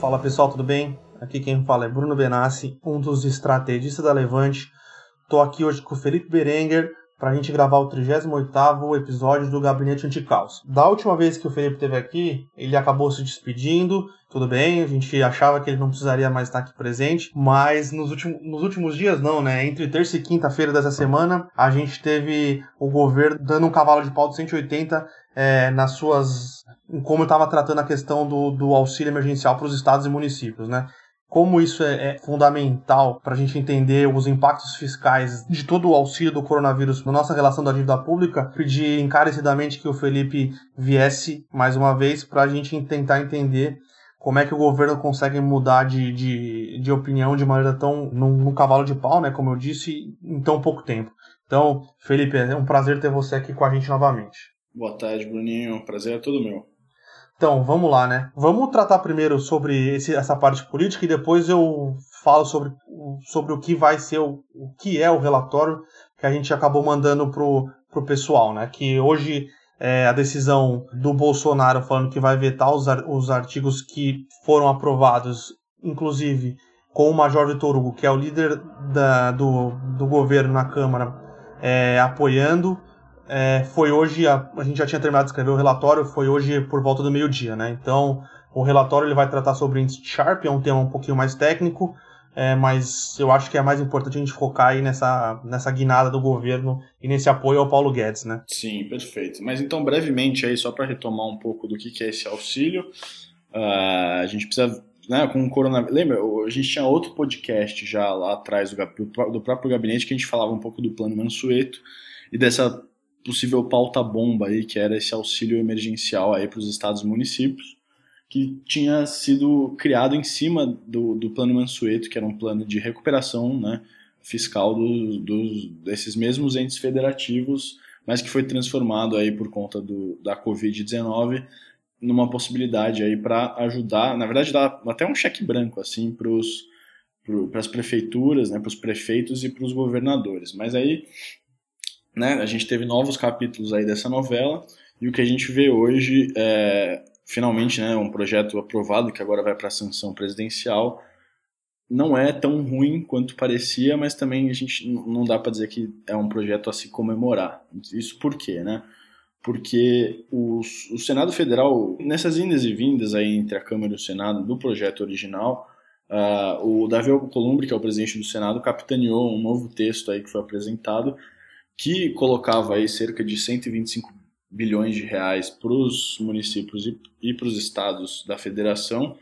Fala pessoal, tudo bem? Aqui quem fala é Bruno Benassi, um dos estrategistas da Levante. Estou aqui hoje com o Felipe Berenguer para a gente gravar o 38º episódio do Gabinete Anticaos. Da última vez que o Felipe esteve aqui, ele acabou se despedindo, tudo bem, a gente achava que ele não precisaria mais estar aqui presente, mas nos últimos, nos últimos dias não, né? Entre terça e quinta-feira dessa semana, a gente teve o governo dando um cavalo de pau de 180 é, nas suas. como estava tratando a questão do, do auxílio emergencial para os estados e municípios, né? como isso é, é fundamental para a gente entender os impactos fiscais de todo o auxílio do coronavírus na nossa relação da dívida pública, pedi encarecidamente que o Felipe viesse mais uma vez para a gente tentar entender como é que o governo consegue mudar de, de, de opinião de maneira tão num, num, cavalo de pau, né, como eu disse, em tão pouco tempo. Então, Felipe, é um prazer ter você aqui com a gente novamente. Boa tarde, Bruninho. Prazer é todo meu. Então, vamos lá, né? Vamos tratar primeiro sobre esse, essa parte política e depois eu falo sobre, sobre o que vai ser, o, o que é o relatório que a gente acabou mandando pro, pro pessoal, né? Que hoje é, a decisão do Bolsonaro falando que vai vetar os, os artigos que foram aprovados, inclusive com o Major Vitor Hugo, que é o líder da, do, do governo na Câmara, é, apoiando é, foi hoje, a, a, gente já tinha terminado de escrever o relatório, foi hoje por volta do meio-dia, né? Então, o relatório ele vai tratar sobre índice Sharp, é um tema um pouquinho mais técnico, é, mas eu acho que é mais importante a gente focar aí nessa, nessa guinada do governo e nesse apoio ao Paulo Guedes, né? Sim, perfeito. Mas então, brevemente aí, só para retomar um pouco do que, que é esse auxílio, uh, a gente precisa né, com o coronavírus. Lembra, a gente tinha outro podcast já lá atrás do, do, próprio gabinete que a gente falava um pouco do plano Mansueto e dessa possível pauta bomba aí, que era esse auxílio emergencial aí para os estados e municípios, que tinha sido criado em cima do, do plano Mansueto, que era um plano de recuperação né, fiscal do, do, desses mesmos entes federativos, mas que foi transformado aí por conta do, da Covid-19 numa possibilidade aí para ajudar, na verdade dá até um cheque branco assim para para as prefeituras, né, para os prefeitos e para os governadores. Mas aí né, a gente teve novos capítulos aí dessa novela e o que a gente vê hoje é finalmente né, um projeto aprovado que agora vai para a sanção presidencial. Não é tão ruim quanto parecia, mas também a gente não dá para dizer que é um projeto a se comemorar. Isso por quê, né? Porque o, o Senado Federal, nessas indas e vindas aí entre a Câmara e o Senado do projeto original, uh, o Davi Alcolumbre, que é o presidente do Senado, capitaneou um novo texto aí que foi apresentado que colocava aí cerca de 125 bilhões de reais para os municípios e, para os estados da federação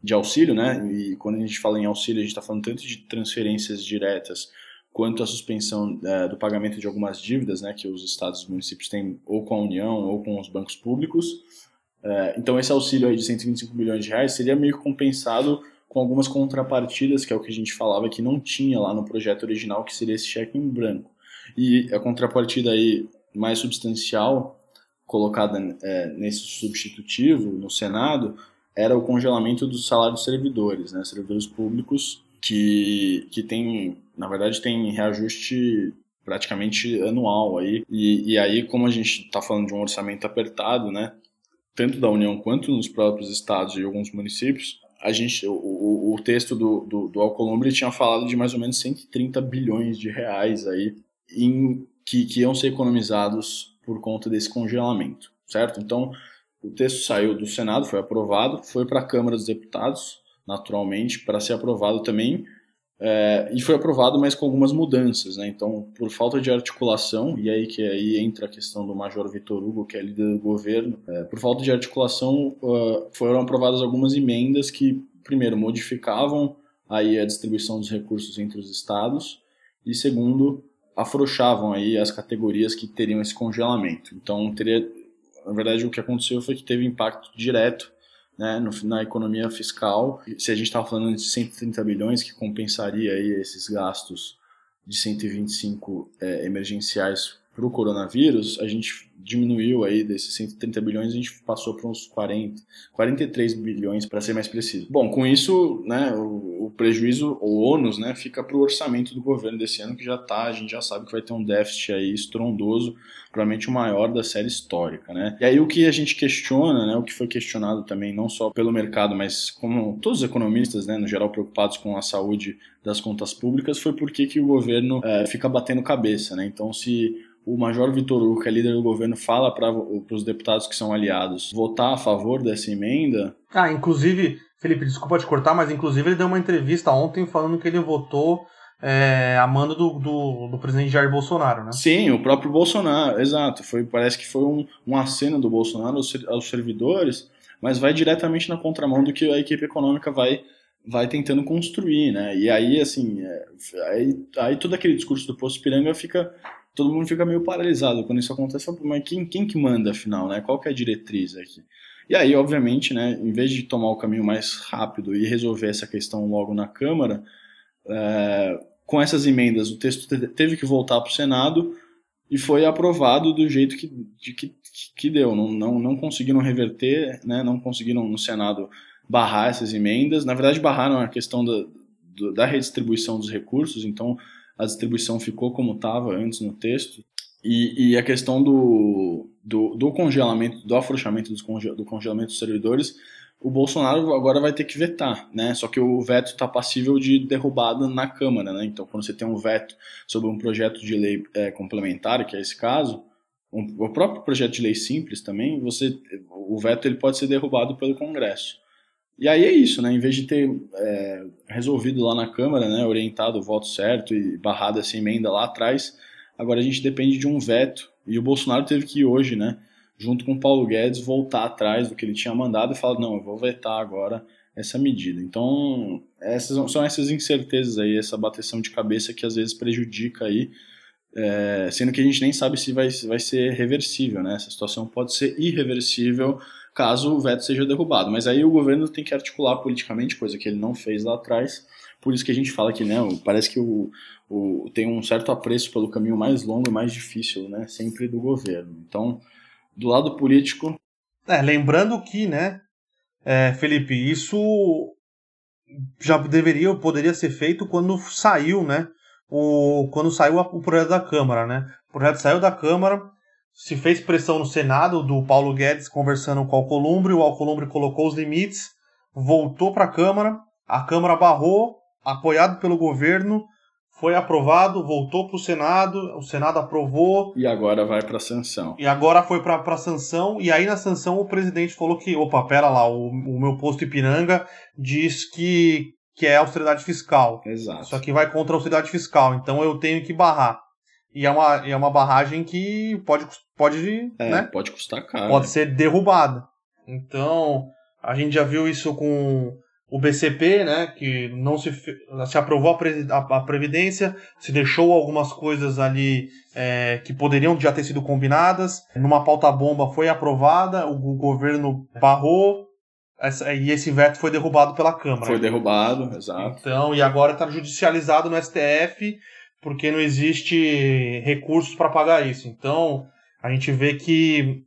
de auxílio, né? E quando a gente fala em auxílio, a gente está falando tanto de transferências diretas quanto a suspensão é, do pagamento de algumas dívidas, né? Que os estados e municípios têm ou com a União ou com os bancos públicos. É, então esse auxílio aí de 125 bilhões de reais seria meio compensado com algumas contrapartidas, que é o que a gente falava que não tinha lá no projeto original, que seria esse cheque em branco. E a contrapartida aí mais substancial colocada é, nesse substitutivo no Senado era o congelamento do salário dos servidores, né, servidores públicos que, que tem, na verdade, tem reajuste praticamente anual aí. E, e aí, como a gente está falando de um orçamento apertado, né, tanto da União quanto nos próprios estados e alguns municípios, a gente, o, o, o texto do, do, do Alcolumbre tinha falado de mais ou menos 130 bilhões de reais aí em, que, que iam ser economizados por conta desse congelamento, certo? Então, o texto saiu do Senado, foi aprovado, foi para a Câmara dos Deputados, naturalmente, para ser aprovado também, é, e foi aprovado, mas com algumas mudanças, né? Então, por falta de articulação, e aí que aí entra a questão do Major Vitor Hugo, que é líder do governo, é, por falta de articulação, uh, foram aprovadas algumas emendas que, primeiro, modificavam aí a distribuição dos recursos entre os estados, e segundo, afrouxavam aí as categorias que teriam esse congelamento. Então, teria, na verdade, o que aconteceu foi que teve impacto direto né, no, na economia fiscal. Se a gente estava falando de 130 bilhões, que compensaria aí esses gastos de 125 é, emergenciais para o coronavírus, a gente diminuiu aí desses 130 bilhões, a gente passou para uns 40, 43 bilhões para ser mais preciso. Bom, com isso, né, o, o prejuízo, o ônus, né, fica para o orçamento do governo desse ano, que já está, a gente já sabe que vai ter um déficit aí estrondoso, provavelmente o maior da série histórica, né. E aí o que a gente questiona, né, o que foi questionado também, não só pelo mercado, mas como todos os economistas, né, no geral preocupados com a saúde das contas públicas, foi por que o governo é, fica batendo cabeça, né. Então, se o Major Vitor Hugo, que é líder do governo, fala para os deputados que são aliados votar a favor dessa emenda. Ah, inclusive, Felipe, desculpa te cortar, mas inclusive ele deu uma entrevista ontem falando que ele votou é, a mando do, do, do, presidente Jair Bolsonaro, né? Sim, o próprio Bolsonaro, exato. Foi, parece que foi um, um aceno do Bolsonaro aos, aos servidores, mas vai diretamente na contramão do que a equipe econômica vai vai tentando construir, né? E aí, assim, é, aí, aí todo aquele discurso do Poço Piranga fica todo mundo fica meio paralisado quando isso acontece. Mas quem, quem que manda, afinal, né? Qual que é a diretriz aqui? E aí, obviamente, né, em vez de tomar o caminho mais rápido e resolver essa questão logo na Câmara, é, com essas emendas, o texto teve que voltar para o Senado e foi aprovado do jeito que, de, que, que deu. Não, não, não conseguiram reverter, né, não conseguiram no Senado barrar essas emendas. Na verdade, barraram a questão da, da redistribuição dos recursos, então a distribuição ficou como estava antes no texto. E, e a questão do, do, do, congelamento, do afrouxamento conge, do congelamento dos servidores, o Bolsonaro agora vai ter que vetar, né? Só que o veto está passível de derrubada na Câmara, né? Então, quando você tem um veto sobre um projeto de lei é, complementar, que é esse caso, um, o próprio projeto de lei simples também, você, o veto ele pode ser derrubado pelo Congresso. E aí é isso, né? Em vez de ter é, resolvido lá na Câmara, né, orientado o voto certo e barrado essa emenda lá atrás, agora a gente depende de um veto. E o Bolsonaro teve que ir hoje, né, junto com o Paulo Guedes, voltar atrás do que ele tinha mandado e falar: não, eu vou vetar agora essa medida. Então, essas são essas incertezas aí, essa bateção de cabeça que às vezes prejudica aí, é, sendo que a gente nem sabe se vai, vai ser reversível, né? Essa situação pode ser irreversível caso o veto seja derrubado. Mas aí o governo tem que articular politicamente, coisa que ele não fez lá atrás. Por isso que a gente fala que né, parece que o, o, tem um certo apreço pelo caminho mais longo e mais difícil, né, sempre do governo. Então, do lado político. É, lembrando que, né, é, Felipe, isso já deveria, poderia ser feito quando saiu, né, o, quando saiu o projeto da Câmara, né? O projeto saiu da Câmara, se fez pressão no Senado do Paulo Guedes conversando com o Alcolumbre, o Alcolumbre colocou os limites, voltou para a Câmara, a Câmara barrou, apoiado pelo governo, foi aprovado, voltou para o Senado, o Senado aprovou. E agora vai para a sanção. E agora foi para a sanção, e aí na sanção o presidente falou que, opa, pera lá, o, o meu posto Ipiranga diz que, que é austeridade fiscal. Exato. Isso aqui vai contra a austeridade fiscal, então eu tenho que barrar. E é uma, é uma barragem que pode, pode, é, né? pode custar caro. Pode ser derrubada. Então, a gente já viu isso com o BCP, né, que não se, se aprovou a Previdência, se deixou algumas coisas ali é, que poderiam já ter sido combinadas. Numa pauta-bomba foi aprovada, o, o governo barrou, essa, e esse veto foi derrubado pela Câmara. Foi derrubado, exato. Então, e agora está judicializado no STF porque não existe recursos para pagar isso. Então, a gente vê que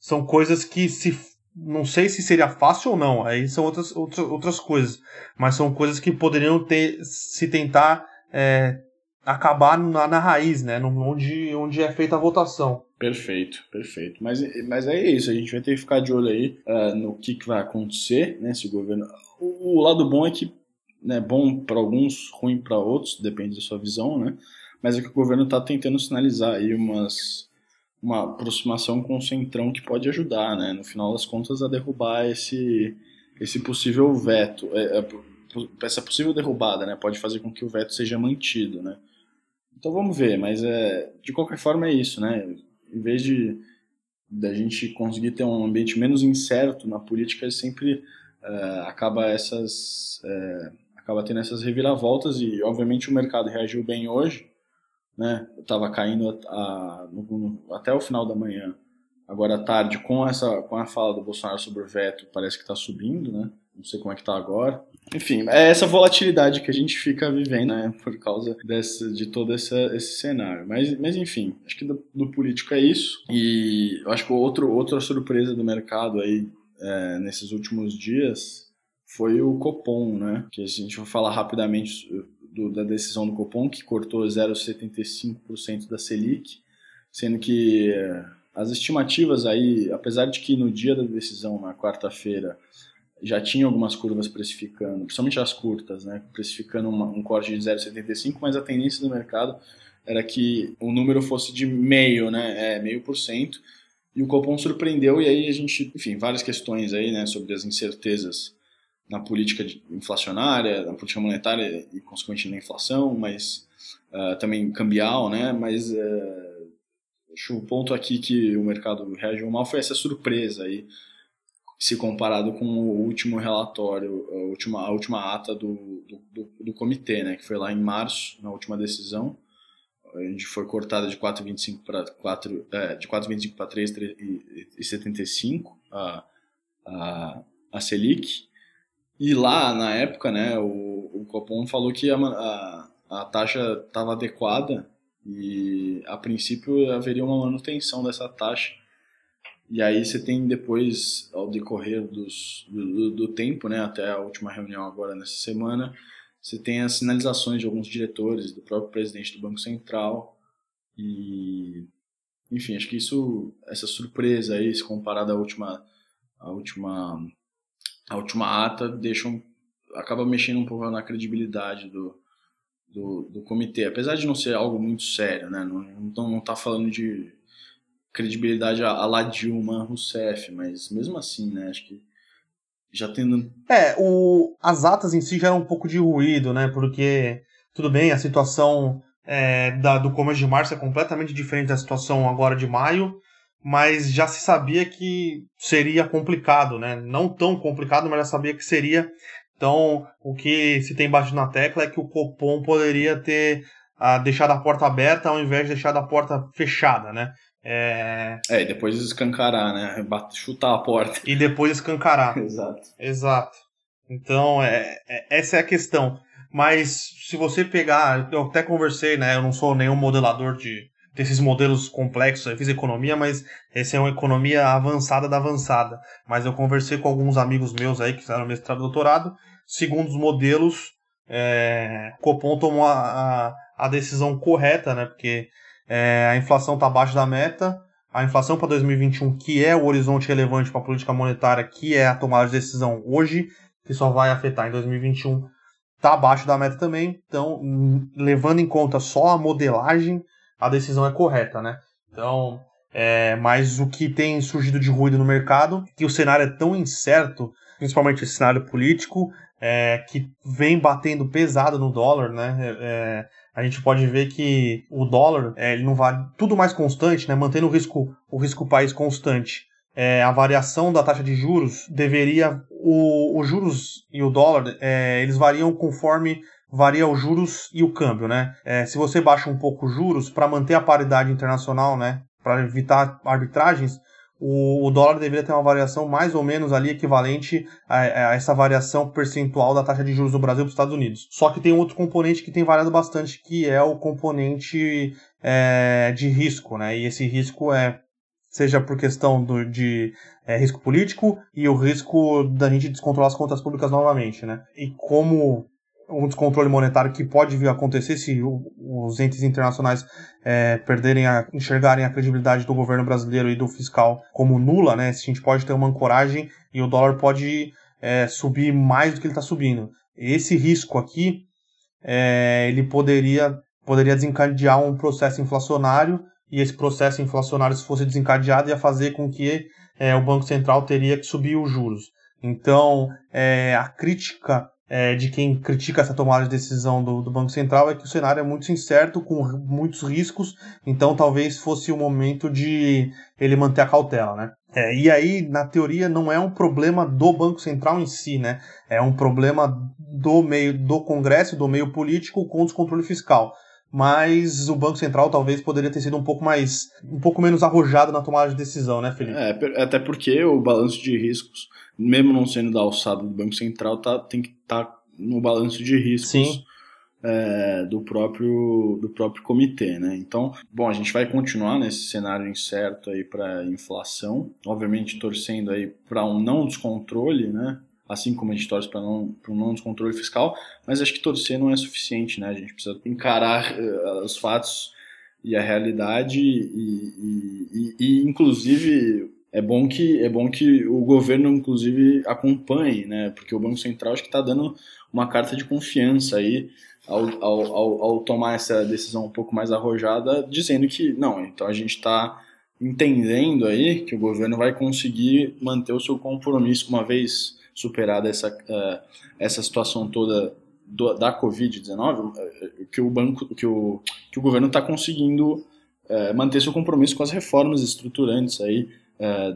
são coisas que se não sei se seria fácil ou não, aí são outras, outras, outras coisas, mas são coisas que poderiam ter se tentar é, acabar na, na, raiz, né, onde, onde é feita a votação. Perfeito, perfeito. Mas, mas é isso, a gente vai ter que ficar de olho aí uh, no que, que vai acontecer, né, se o governo... O, o lado bom é que né, bom para alguns, ruim para outros, depende da sua visão, né? Mas é que o governo está tentando sinalizar aí umas, uma aproximação com o centrão que pode ajudar, né? No final das contas, a derrubar esse, esse possível veto, é, é, essa possível derrubada, né? Pode fazer com que o veto seja mantido, né? Então vamos ver, mas é, de qualquer forma é isso, né? Em vez de da gente conseguir ter um ambiente menos incerto na política, sempre é, acaba essas é, acaba tendo essas reviravoltas e, obviamente, o mercado reagiu bem hoje, né? Estava caindo a, a, no, até o final da manhã. Agora à tarde, com essa com a fala do Bolsonaro sobre o veto, parece que está subindo, né? não sei como é que tá agora. Enfim, é essa volatilidade que a gente fica vivendo, né, por causa de todo esse, esse cenário. Mas, mas enfim, acho que do, do político é isso. E eu acho que outro, outra surpresa do mercado aí é, nesses últimos dias foi o Copom, né? Que a gente vai falar rapidamente do, da decisão do Copom, que cortou 0,75% da Selic, sendo que é, as estimativas aí, apesar de que no dia da decisão, na quarta-feira, já tinha algumas curvas precificando, principalmente as curtas, né, precificando uma, um corte de 0,75, mas a tendência do mercado era que o número fosse de meio, né, é, meio por cento, e o Copom surpreendeu, e aí a gente, enfim, várias questões aí, né, sobre as incertezas na política inflacionária, na política monetária e, consequentemente, na inflação, mas uh, também cambial, né, mas uh, acho o ponto aqui que o mercado reagiu mal foi essa surpresa aí, se comparado com o último relatório, a última, a última ata do, do, do, comitê, né, que foi lá em março, na última decisão, a gente foi cortada de 4,25 para 4, é, de 4,25 para 3,75 a, a, a Selic, e lá, na época, né, o, o Copom falou que a, a, a taxa estava adequada e, a princípio, haveria uma manutenção dessa taxa. E aí você tem depois, ao decorrer dos, do, do, tempo, né, até a última reunião agora nessa semana, você tem as sinalizações de alguns diretores, do próprio presidente do Banco Central e enfim, acho que isso, essa surpresa aí, se comparada à última, à última, à última ata, deixa um, acaba mexendo um pouco na credibilidade do, do, do comitê, apesar de não ser algo muito sério, né? Não, não, não tá falando de credibilidade a, a la Dilma Rousseff, mas mesmo assim, né, acho que já tendo... É, o, as atas em si geram um pouco de ruído, né, porque, tudo bem, a situação é, da, do começo de março é completamente diferente da situação agora de maio, mas já se sabia que seria complicado, né, não tão complicado, mas já sabia que seria, então o que se tem batido na tecla é que o Copom poderia ter ah, deixado a porta aberta ao invés de deixar a porta fechada, né? É... é, e depois escancarar, né? Chutar a porta. E depois escancarar. Exato. Exato. Então, é, é, essa é a questão. Mas se você pegar, eu até conversei, né? Eu não sou nenhum modelador de desses modelos complexos, eu fiz economia, mas esse é uma economia avançada da avançada. Mas eu conversei com alguns amigos meus aí que fizeram mestrado e doutorado. Segundo os modelos, é, Copom tomou a, a, a decisão correta, né? Porque é, a inflação está abaixo da meta. A inflação para 2021, que é o horizonte relevante para a política monetária, que é a tomada de decisão hoje, que só vai afetar em 2021, está abaixo da meta também. Então, levando em conta só a modelagem, a decisão é correta, né? Então, é, mas o que tem surgido de ruído no mercado, que o cenário é tão incerto, principalmente esse cenário político, é, que vem batendo pesado no dólar, né? É, a gente pode ver que o dólar é, ele não vale tudo mais constante, né, mantendo o risco o risco país constante. É, a variação da taxa de juros deveria o, os juros e o dólar é, eles variam conforme varia os juros e o câmbio, né? É, se você baixa um pouco os juros para manter a paridade internacional, né, para evitar arbitragens, o, o, dólar deveria ter uma variação mais ou menos ali equivalente a, a, essa variação percentual da taxa de juros do Brasil para os Estados Unidos. Só que tem outro componente que tem variado bastante, que é o componente é, de risco, né? E esse risco é seja por questão do, de é, risco político e o risco da gente descontrolar as contas públicas novamente, né? E como um descontrole monetário que pode vir a acontecer se os entes internacionais é, perderem a enxergarem a credibilidade do governo brasileiro e do fiscal como nula, né? Se a gente pode ter uma ancoragem e o dólar pode é, subir mais do que ele está subindo. Esse risco aqui, é, ele poderia poderia desencadear um processo inflacionário e esse processo inflacionário, se fosse desencadeado, ia fazer com que é, o Banco Central teria que subir os juros. Então, é, a crítica é, de quem critica essa tomada de decisão do, do, Banco Central é que o cenário é muito incerto, com muitos riscos, então talvez fosse o momento de ele manter a cautela, né? É, e aí, na teoria, não é um problema do Banco Central em si, né? É um problema do meio do Congresso, do meio político com descontrole fiscal. Mas o Banco Central talvez poderia ter sido um pouco mais, um pouco menos arrojado na tomada de decisão, né, Felipe? É, até porque o balanço de riscos, mesmo não sendo da alçada do Banco Central, tá, tem que estar tá no balanço de riscos. É, do, próprio, do próprio comitê, né? Então, bom, a gente vai continuar nesse cenário incerto aí para inflação, obviamente torcendo aí para um não descontrole, né? Assim como a gente torce para não, um não descontrole fiscal, mas acho que torcer não é suficiente, né? A gente precisa encarar uh, os fatos e a realidade e, e, e, e, inclusive é bom que é bom que o governo inclusive acompanhe, né? Porque o Banco Central acho que está dando uma carta de confiança aí ao, ao, ao, ao, tomar essa decisão um pouco mais arrojada, dizendo que não, então a gente está entendendo aí que o governo vai conseguir manter o seu compromisso uma vez superada essa, uh, essa situação toda da Covid-19, uh, que o banco, que o, que o governo está conseguindo uh, manter seu compromisso com as reformas estruturantes aí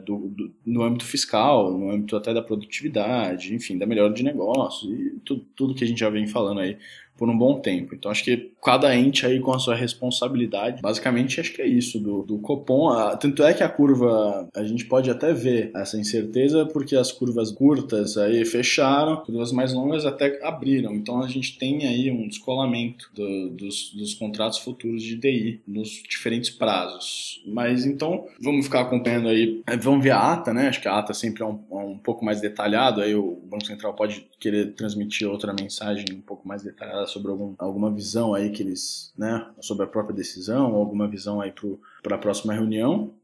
do, do, no âmbito fiscal, no âmbito até da produtividade, enfim, da melhora de negócios e tudo, tudo que a gente já vem falando aí por um bom tempo. Então acho que cada ente aí com a sua responsabilidade. Basicamente acho que é isso do, do Copom. Ah, tanto é que a curva a gente pode até ver essa incerteza porque as curvas curtas aí fecharam, curvas mais longas até abriram. Então a gente tem aí um descolamento do, dos, dos contratos futuros de DI nos diferentes prazos. Mas então vamos ficar acompanhando aí, vamos ver a ata, né? Acho que a ata sempre é um, é um pouco mais detalhado. Aí o Banco Central pode querer transmitir outra mensagem um pouco mais detalhada sobre algum, alguma visão aí que eles, né, sobre a própria decisão, alguma visão aí para a próxima reunião,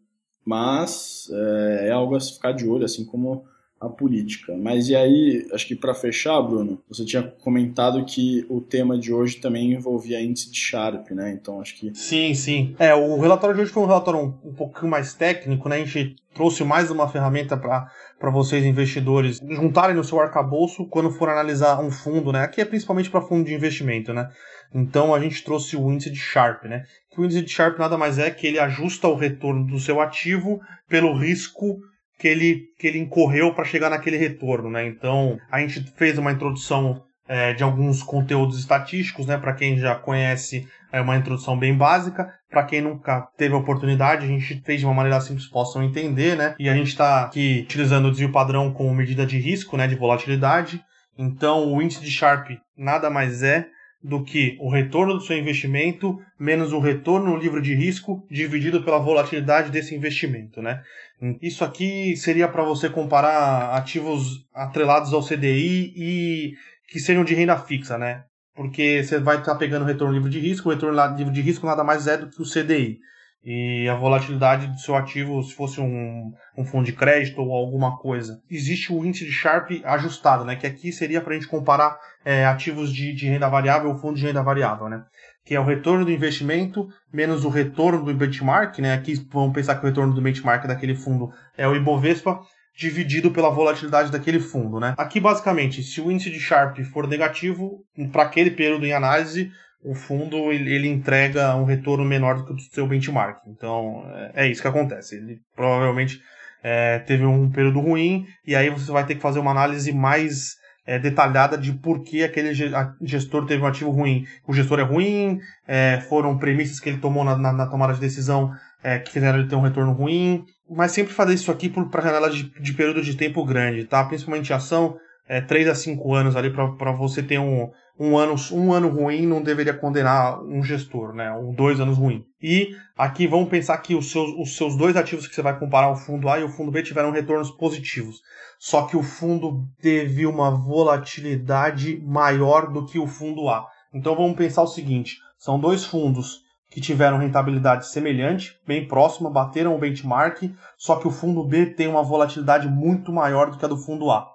mas é, é algo a ficar de olho, assim como a política. Mas e aí, acho que para fechar, Bruno, você tinha comentado que o tema de hoje também envolvia índice de Sharp, né? Então acho que. Sim, sim. É, o relatório de hoje foi um relatório um, um pouquinho mais técnico, né? A gente trouxe mais uma ferramenta para vocês, investidores, juntarem no seu arcabouço quando for analisar um fundo, né? Aqui é principalmente para fundo de investimento, né? Então a gente trouxe o índice de Sharp, né? O índice de Sharp nada mais é que ele ajusta o retorno do seu ativo pelo risco que ele, que ele incorreu para chegar naquele retorno, né? Então, a gente fez uma introdução é, de alguns conteúdos estatísticos, né? Para quem já conhece, é uma introdução bem básica. Para quem nunca teve oportunidade, a gente fez de uma maneira simples possam entender, né? E a gente está aqui utilizando o desvio padrão como medida de risco, né? De volatilidade. Então, o índice de Sharp nada mais é do que o retorno do seu investimento menos o retorno no livro de risco dividido pela volatilidade desse investimento, né? Isso aqui seria para você comparar ativos atrelados ao CDI e que sejam de renda fixa, né? Porque você vai estar tá pegando retorno livre de risco, o retorno livre de risco nada mais é do que o CDI e a volatilidade do seu ativo, se fosse um, um fundo de crédito ou alguma coisa. Existe o índice de Sharp ajustado, né? Que aqui seria para a gente comparar é, ativos de, de renda variável ou fundo de renda variável, né? Que é o retorno do investimento menos o retorno do benchmark, né? Aqui vamos pensar que o retorno do benchmark daquele fundo é o Ibovespa dividido pela volatilidade daquele fundo, né? Aqui basicamente, se o índice de Sharp for negativo para aquele período em análise, o fundo ele, entrega um retorno menor do que o seu benchmark. Então é, é isso que acontece. Ele provavelmente é, teve um período ruim e aí você vai ter que fazer uma análise mais é, detalhada de por que aquele gestor teve um ativo ruim. O gestor é ruim, é, foram premissas que ele tomou na, na, na tomada de decisão é, que fizeram ele ter um retorno ruim. Mas sempre fazer isso aqui para janela de, de período de tempo grande, tá? Principalmente ação, é, 3 a 5 anos ali para você ter um, um ano, um ano ruim não deveria condenar um gestor, né? Um dois anos ruim. E aqui vamos pensar que os seus, os seus dois ativos que você vai comparar, o fundo A e o fundo B, tiveram retornos positivos. Só que o fundo teve uma volatilidade maior do que o fundo A. Então vamos pensar o seguinte: são dois fundos que tiveram rentabilidade semelhante, bem próxima, bateram o benchmark, só que o fundo B tem uma volatilidade muito maior do que a do fundo A.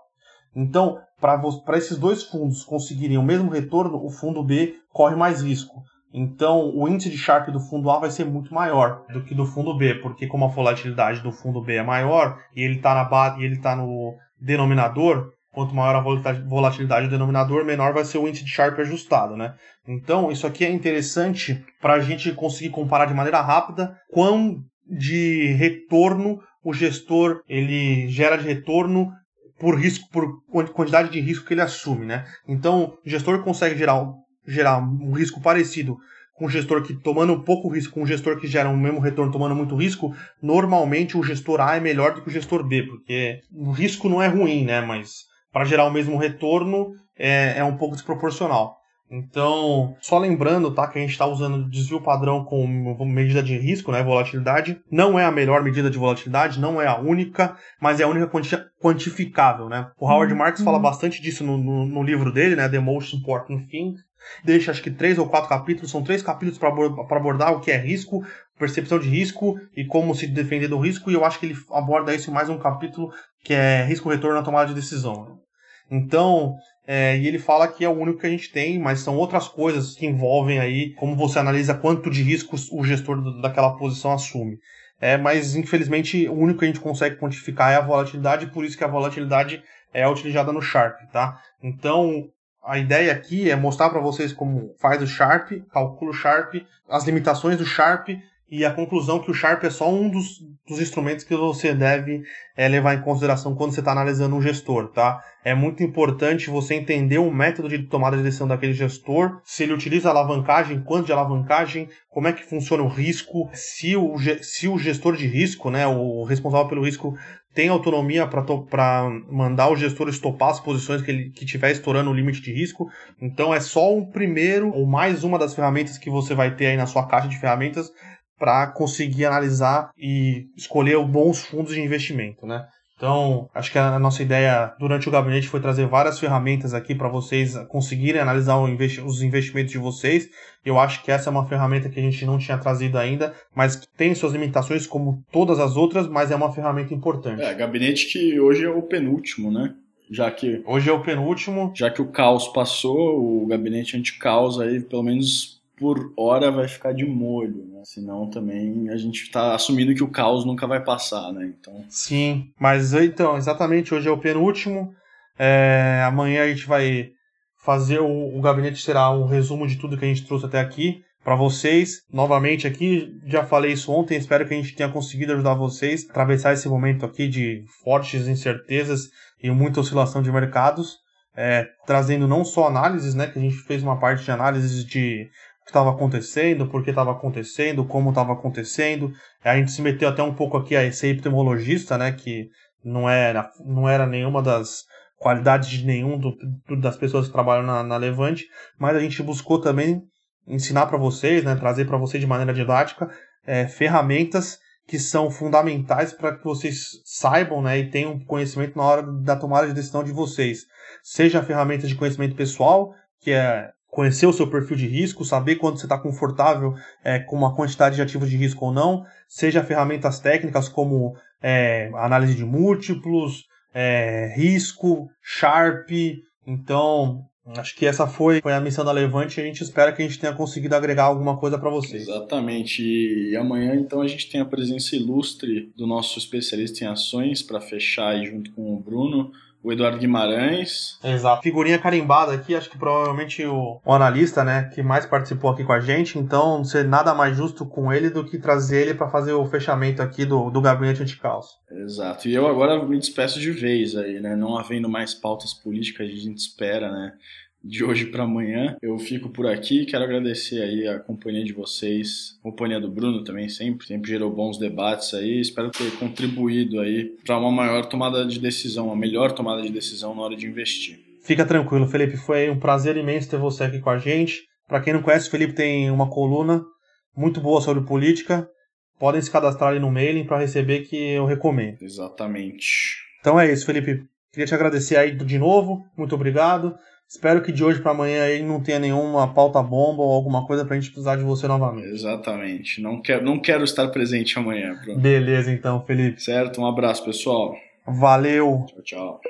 Então, para esses dois fundos conseguirem o mesmo retorno, o fundo B corre mais risco. Então, o índice de Sharp do fundo A vai ser muito maior do que do fundo B, porque como a volatilidade do fundo B é maior e ele está está no denominador, quanto maior a volatilidade do denominador, menor vai ser o índice de Sharp ajustado, né? Então, isso aqui é interessante para a gente conseguir comparar de maneira rápida quão de retorno o gestor ele gera de retorno por risco, por quantidade de risco que ele assume, né? Então, o gestor consegue gerar, gerar um risco parecido com um gestor que tomando pouco risco, com um gestor que gera um mesmo retorno tomando muito risco, normalmente o gestor A é melhor do que o gestor B, porque o risco não é ruim, né? Mas para gerar o mesmo retorno é, é um pouco desproporcional. Então, só lembrando, tá, que a gente está usando desvio padrão como medida de risco, né, volatilidade. Não é a melhor medida de volatilidade, não é a única, mas é a única quanti quantificável, né. O Howard uhum. Marks fala bastante disso no, no, no, livro dele, né, The Most Important Thing. Deixa acho que três ou quatro capítulos, são três capítulos para abordar o que é risco, percepção de risco e como se defender do risco, e eu acho que ele aborda isso em mais um capítulo que é risco-retorno na tomada de decisão. Então, é, e ele fala que é o único que a gente tem, mas são outras coisas que envolvem aí como você analisa quanto de risco o gestor daquela posição assume. É, mas infelizmente o único que a gente consegue quantificar é a volatilidade, por isso que a volatilidade é utilizada no Sharp, tá? Então, a ideia aqui é mostrar para vocês como faz o Sharp, calcula o Sharp, as limitações do Sharp e a conclusão que o Sharp é só um dos, dos instrumentos que você deve é, levar em consideração quando você está analisando um gestor, tá? É muito importante você entender o método de tomada de decisão daquele gestor, se ele utiliza alavancagem, quanto de alavancagem, como é que funciona o risco, se o, se o gestor de risco, né, o responsável pelo risco, tem autonomia para mandar o gestor estopar as posições que ele que estiver estourando o limite de risco. Então é só um primeiro ou mais uma das ferramentas que você vai ter aí na sua caixa de ferramentas para conseguir analisar e escolher bons fundos de investimento, né? Então, acho que a nossa ideia durante o gabinete foi trazer várias ferramentas aqui para vocês conseguirem analisar os investimentos de vocês. Eu acho que essa é uma ferramenta que a gente não tinha trazido ainda, mas que tem suas limitações como todas as outras, mas é uma ferramenta importante. É, gabinete que hoje é o penúltimo, né? Já que hoje é o penúltimo, já que o caos passou, o gabinete anti-caos aí pelo menos por hora vai ficar de molho, né? Senão também a gente está assumindo que o caos nunca vai passar, né? Então... Sim, mas então, exatamente, hoje é o penúltimo. É, amanhã a gente vai fazer o, o gabinete será um resumo de tudo que a gente trouxe até aqui para vocês. Novamente aqui, já falei isso ontem, espero que a gente tenha conseguido ajudar vocês a atravessar esse momento aqui de fortes incertezas e muita oscilação de mercados. É, trazendo não só análises, né, que a gente fez uma parte de análises de estava acontecendo, por que estava acontecendo, como estava acontecendo. A gente se meteu até um pouco aqui a ser epidemiologista, né, que não era, não era nenhuma das qualidades de nenhum do, das pessoas que trabalham na, na Levante, mas a gente buscou também ensinar para vocês, né, trazer para vocês de maneira didática é, ferramentas que são fundamentais para que vocês saibam né, e tenham conhecimento na hora da tomada de decisão de vocês. Seja ferramentas de conhecimento pessoal, que é conhecer o seu perfil de risco, saber quando você está confortável é, com uma quantidade de ativos de risco ou não, seja ferramentas técnicas como é, análise de múltiplos, é, risco, Sharp. Então, acho que essa foi, foi a missão da Levante e a gente espera que a gente tenha conseguido agregar alguma coisa para vocês. Exatamente. E amanhã, então, a gente tem a presença ilustre do nosso especialista em ações para fechar aí junto com o Bruno o Eduardo Guimarães. Exato. Figurinha carimbada aqui, acho que provavelmente o, o, analista, né, que mais participou aqui com a gente, então não ser nada mais justo com ele do que trazer ele para fazer o fechamento aqui do, do gabinete anticaos. Exato. E eu agora me despeço de vez aí, né, não havendo mais pautas políticas, a gente espera, né, de hoje para amanhã. Eu fico por aqui, quero agradecer aí a companhia de vocês, a companhia do Bruno também sempre, sempre gerou bons debates aí. Espero ter contribuído aí para uma maior tomada de decisão, uma melhor tomada de decisão na hora de investir. Fica tranquilo, Felipe, foi um prazer imenso ter você aqui com a gente. Para quem não conhece, o Felipe tem uma coluna muito boa sobre política. Podem se cadastrar ali no mailing para receber que eu recomendo. Exatamente. Então é isso, Felipe. Queria te agradecer aí de novo. Muito obrigado. Espero que de hoje para amanhã aí não tenha nenhuma pauta bomba ou alguma coisa pra gente precisar de você novamente. Exatamente. Não quero, não quero estar presente amanhã. Beleza, então, Felipe. Certo, um abraço, pessoal. Valeu. Tchau, tchau.